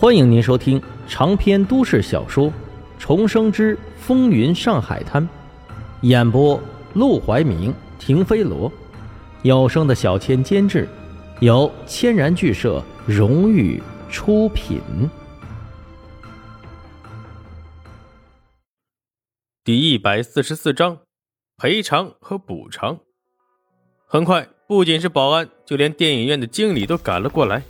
欢迎您收听长篇都市小说《重生之风云上海滩》，演播：陆怀明、停飞罗，有声的小千监制，由千然剧社荣誉出品。第一百四十四章，赔偿和补偿。很快，不仅是保安，就连电影院的经理都赶了过来。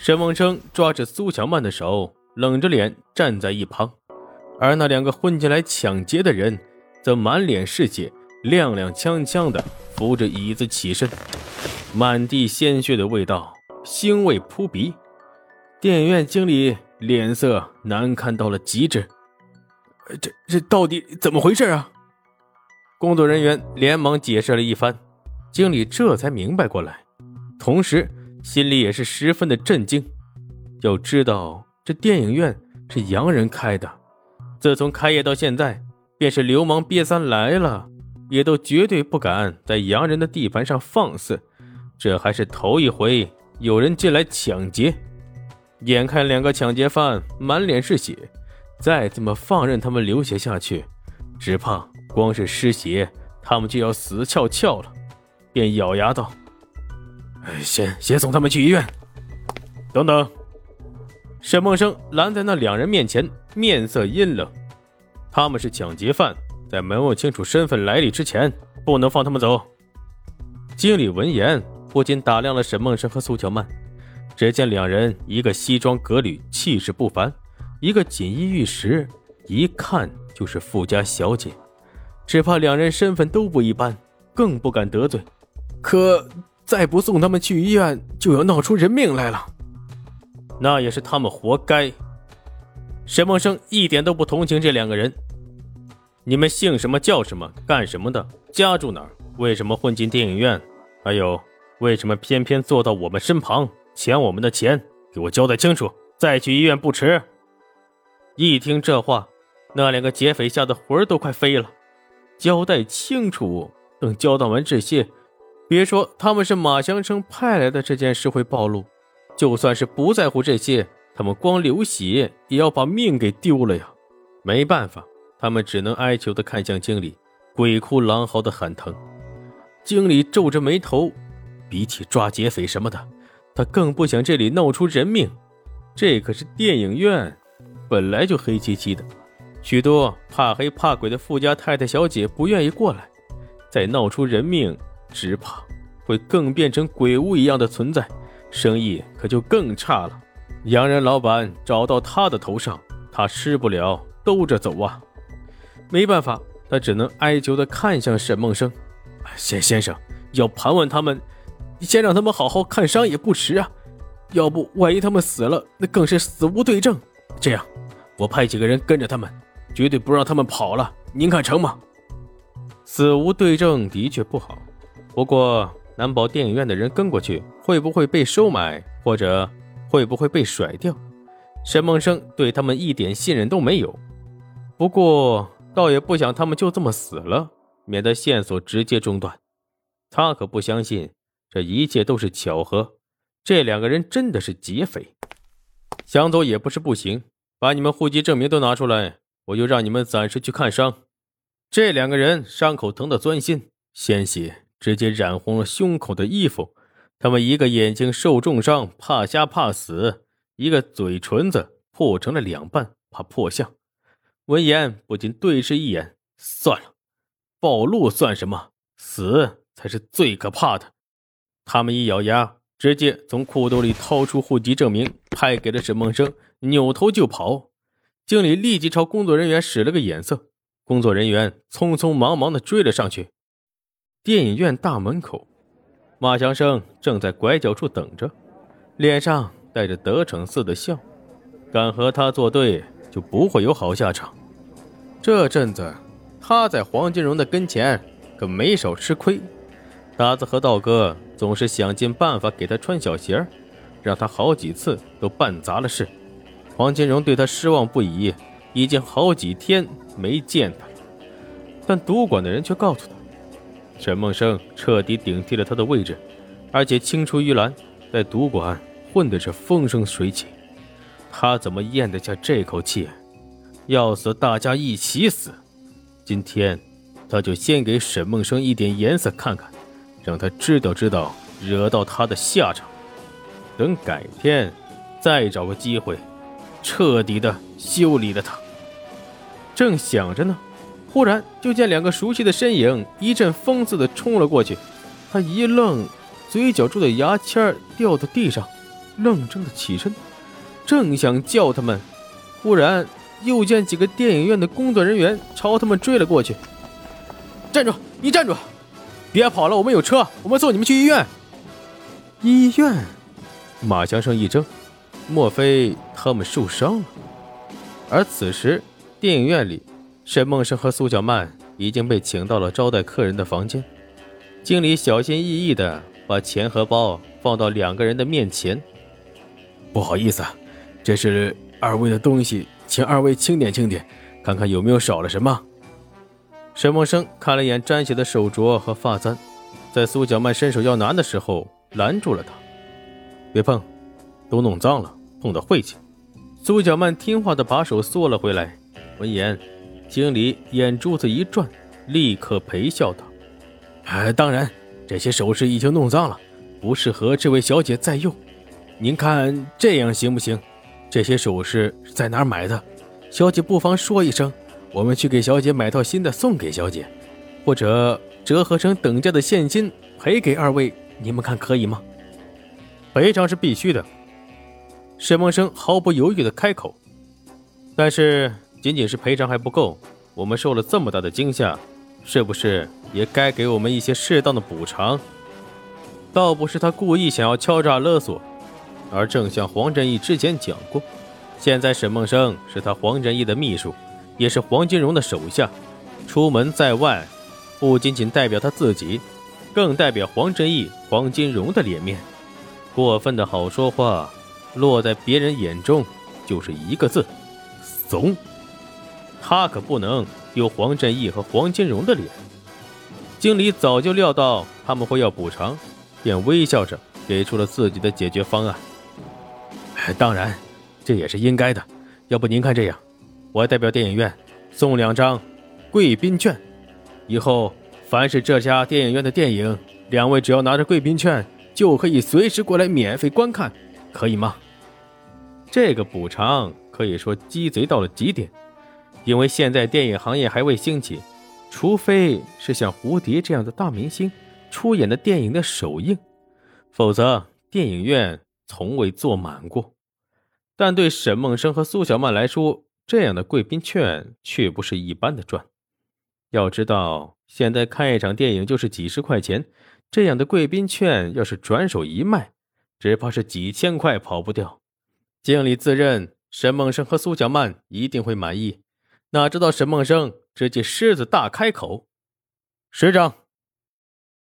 沈梦生抓着苏小曼的手，冷着脸站在一旁，而那两个混进来抢劫的人，则满脸是血，踉踉跄跄的扶着椅子起身，满地鲜血的味道，腥味扑鼻。电影院经理脸色难看到了极致，这这到底怎么回事啊？工作人员连忙解释了一番，经理这才明白过来，同时。心里也是十分的震惊。要知道，这电影院是洋人开的，自从开业到现在，便是流氓瘪三来了，也都绝对不敢在洋人的地盘上放肆。这还是头一回有人进来抢劫。眼看两个抢劫犯满脸是血，再这么放任他们流血下去，只怕光是失血，他们就要死翘翘了。便咬牙道。先先送他们去医院。等等，沈梦生拦在那两人面前，面色阴冷。他们是抢劫犯，在没问清楚身份来历之前，不能放他们走。经理闻言，不禁打量了沈梦生和苏乔曼。只见两人，一个西装革履，气势不凡；一个锦衣玉食，一看就是富家小姐。只怕两人身份都不一般，更不敢得罪。可。再不送他们去医院，就要闹出人命来了。那也是他们活该。沈梦生一点都不同情这两个人。你们姓什么叫什么，干什么的，家住哪儿？为什么混进电影院？还有，为什么偏偏坐到我们身旁，抢我们的钱？给我交代清楚，再去医院不迟。一听这话，那两个劫匪吓得魂儿都快飞了。交代清楚，等交代完这些。别说他们是马相生派来的，这件事会暴露。就算是不在乎这些，他们光流血也要把命给丢了呀。没办法，他们只能哀求的看向经理，鬼哭狼嚎的喊疼。经理皱着眉头，比起抓劫匪什么的，他更不想这里闹出人命。这可是电影院，本来就黑漆漆的，许多怕黑怕鬼的富家太太小姐不愿意过来，再闹出人命。只怕会更变成鬼屋一样的存在，生意可就更差了。洋人老板找到他的头上，他吃不了兜着走啊！没办法，他只能哀求的看向沈梦生：“先先生，要盘问他们，先让他们好好看伤也不迟啊。要不万一他们死了，那更是死无对证。这样，我派几个人跟着他们，绝对不让他们跑了。您看成吗？”死无对证的确不好。不过，难保电影院的人跟过去会不会被收买，或者会不会被甩掉？沈梦生对他们一点信任都没有。不过，倒也不想他们就这么死了，免得线索直接中断。他可不相信这一切都是巧合，这两个人真的是劫匪。想走也不是不行，把你们户籍证明都拿出来，我就让你们暂时去看伤。这两个人伤口疼得钻心，鲜血。直接染红了胸口的衣服，他们一个眼睛受重伤，怕瞎怕死；一个嘴唇子破成了两半，怕破相。闻言，不禁对视一眼。算了，暴露算什么？死才是最可怕的。他们一咬牙，直接从裤兜里掏出户籍证明，拍给了沈梦生，扭头就跑。经理立即朝工作人员使了个眼色，工作人员匆匆忙忙的追了上去。电影院大门口，马祥生正在拐角处等着，脸上带着得逞似的笑。敢和他作对，就不会有好下场。这阵子他在黄金荣的跟前可没少吃亏，达子和道哥总是想尽办法给他穿小鞋儿，让他好几次都办砸了事。黄金荣对他失望不已，已经好几天没见他了，但赌馆的人却告诉他。沈梦生彻底顶替了他的位置，而且青出于蓝，在赌馆混的是风生水起。他怎么咽得下这口气？要死，大家一起死！今天，他就先给沈梦生一点颜色看看，让他知道知道惹到他的下场。等改天，再找个机会，彻底的修理了他。正想着呢，忽然就见两个熟悉的身影一阵风似的冲了过去。他一愣，嘴角住的牙签掉到地上，愣怔的起身，正想叫他们，忽然。又见几个电影院的工作人员朝他们追了过去。站住！你站住！别跑了，我们有车，我们送你们去医院。医院？马祥生一怔，莫非他们受伤了？而此时，电影院里，沈梦生和苏小曼已经被请到了招待客人的房间。经理小心翼翼地把钱和包放到两个人的面前。不好意思，这是二位的东西。请二位清点清点，看看有没有少了什么。沈梦生看了眼沾血的手镯和发簪，在苏小曼伸手要拿的时候拦住了她：“别碰，都弄脏了，碰到晦气。”苏小曼听话的把手缩了回来。闻言，经理眼珠子一转，立刻陪笑道：“哎，当然，这些首饰已经弄脏了，不适合这位小姐再用。您看这样行不行？”这些首饰在哪儿买的？小姐不妨说一声，我们去给小姐买套新的送给小姐，或者折合成等价的现金赔给二位，你们看可以吗？赔偿是必须的。沈梦生毫不犹豫地开口。但是仅仅是赔偿还不够，我们受了这么大的惊吓，是不是也该给我们一些适当的补偿？倒不是他故意想要敲诈勒索。而正像黄振义之前讲过，现在沈梦生是他黄振义的秘书，也是黄金荣的手下。出门在外，不仅仅代表他自己，更代表黄振义、黄金荣的脸面。过分的好说话，落在别人眼中就是一个字：怂。他可不能丢黄振义和黄金荣的脸。经理早就料到他们会要补偿，便微笑着给出了自己的解决方案。当然，这也是应该的。要不您看这样，我代表电影院送两张贵宾券，以后凡是这家电影院的电影，两位只要拿着贵宾券，就可以随时过来免费观看，可以吗？这个补偿可以说鸡贼到了极点，因为现在电影行业还未兴起，除非是像胡蝶这样的大明星出演的电影的首映，否则电影院。从未坐满过，但对沈梦生和苏小曼来说，这样的贵宾券却不是一般的赚。要知道，现在看一场电影就是几十块钱，这样的贵宾券要是转手一卖，只怕是几千块跑不掉。经理自认沈梦生和苏小曼一定会满意，哪知道沈梦生直接狮子大开口：“十张。”